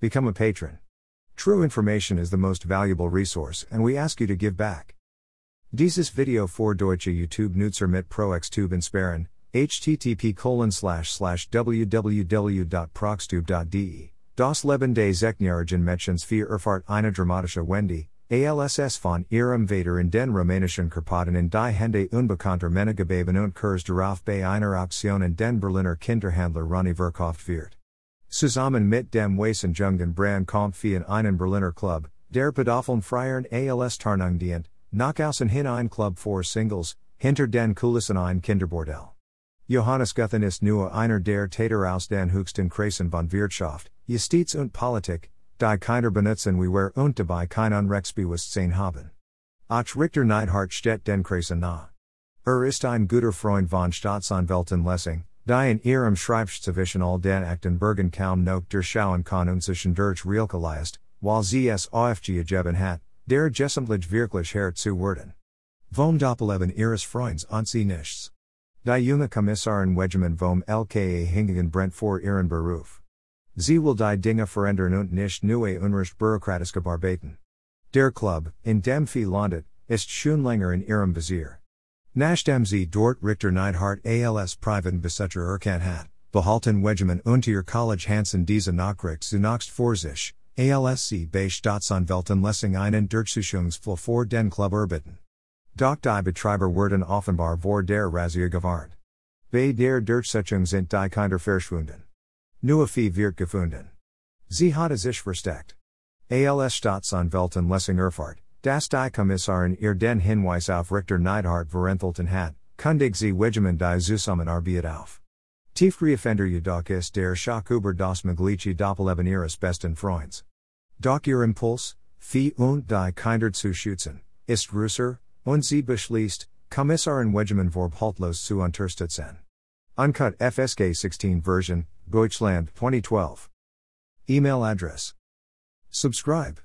Become a patron. True information is the most valuable resource, and we ask you to give back. Dieses Video for Deutsche YouTube Nutzer mit ProxTube insparen, http colon slash slash www.proxtube.de. Das Leben des Zeknjährigen Mädchens für Erfahrt eine dramatische Wendy, ALSS von ihrem Vater in den rumänischen Karpaten in die Hände unbekannter Männer gegeben und Kurs darauf bei einer Auktion in den Berliner Kinderhandler Ronny verkauft wird. Zusammen mit dem Weißen Jungen Brand kommt für in einen Berliner Club, der Padoffeln Freiern als Tarnung dient, nach außen hin ein Club for Singles, hinter den Kulissen ein Kinderbordell. Johannes Guthen ist nur einer der Täter aus den höchsten Kreisen von Wirtschaft, Justiz und Politik, die Kinder benutzen wie wer und dabei kein Unrechtsbewusstsein haben. Ach Richter Neidhart steht den Kreisen nah. Er ist ein guter Freund von Staatsanwältin Lessing, die in ihrem Schreibschrift all den Aktenbergen kaum noch durchschauen kann sich durch Realke while sie es aufg gegeben hat, der Gessemtlich wirklich her zu werden. Vom Doppeleben ihres Freunds und sie nichts. Die junge Kommissarin Wegemann vom LKA hingegen Brent vor ihren Beruf. Sie will die Dinge verändern und nicht neue Unrecht bürokratische Barbaten. Der Club, in dem viel landet, ist schon länger in ihrem Visier. Nachdem sie dort Richter Neidhart als privaten Besitzer erkannt hat, behalten Wegemann und ihr College Hansen diese Nachricht zunächst vor sich, ALSC bei Staatsanwälten Lessing einen Durchsuchungsfall vor den Club erbitten. Doch die Betreiber werden offenbar vor der Razzia gewarnt. Bei der Durchsuchung sind die Kinder verschwunden. Nur Fee wird gefunden. Sie hat es sich versteckt. Als Staatsanwältin Lessing Erfahrt, das die Kommissarin ihr den Hinweis auf Richter Neidhart verenthalten hat, kundig sie Wegemann die Zusammenarbeit auf. Tiefgreifender jedoch ist der Schock über das mögliche Doppelleben ihres besten Freunds. Doch ihr Impuls, Fee und die Kinder zu schützen, ist größer, und sie beschließt, Kommissarin Wegemann vorbehaltlos zu unterstützen. Uncut FSK 16 version, Deutschland 2012. Email address. Subscribe.